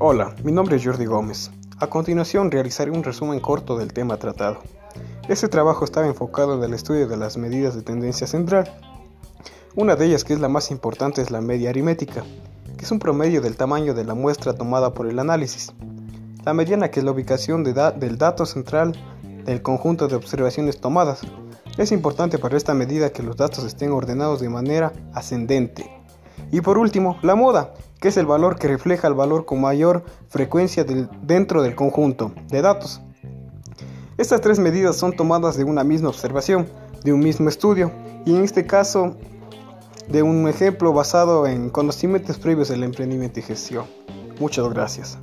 Hola, mi nombre es Jordi Gómez. A continuación realizaré un resumen corto del tema tratado. Este trabajo estaba enfocado en el estudio de las medidas de tendencia central. Una de ellas, que es la más importante, es la media aritmética, que es un promedio del tamaño de la muestra tomada por el análisis. La mediana, que es la ubicación del dato central del conjunto de observaciones tomadas. Es importante para esta medida que los datos estén ordenados de manera ascendente. Y por último, la moda, que es el valor que refleja el valor con mayor frecuencia dentro del conjunto de datos. Estas tres medidas son tomadas de una misma observación, de un mismo estudio, y en este caso de un ejemplo basado en conocimientos previos del emprendimiento y gestión. Muchas gracias.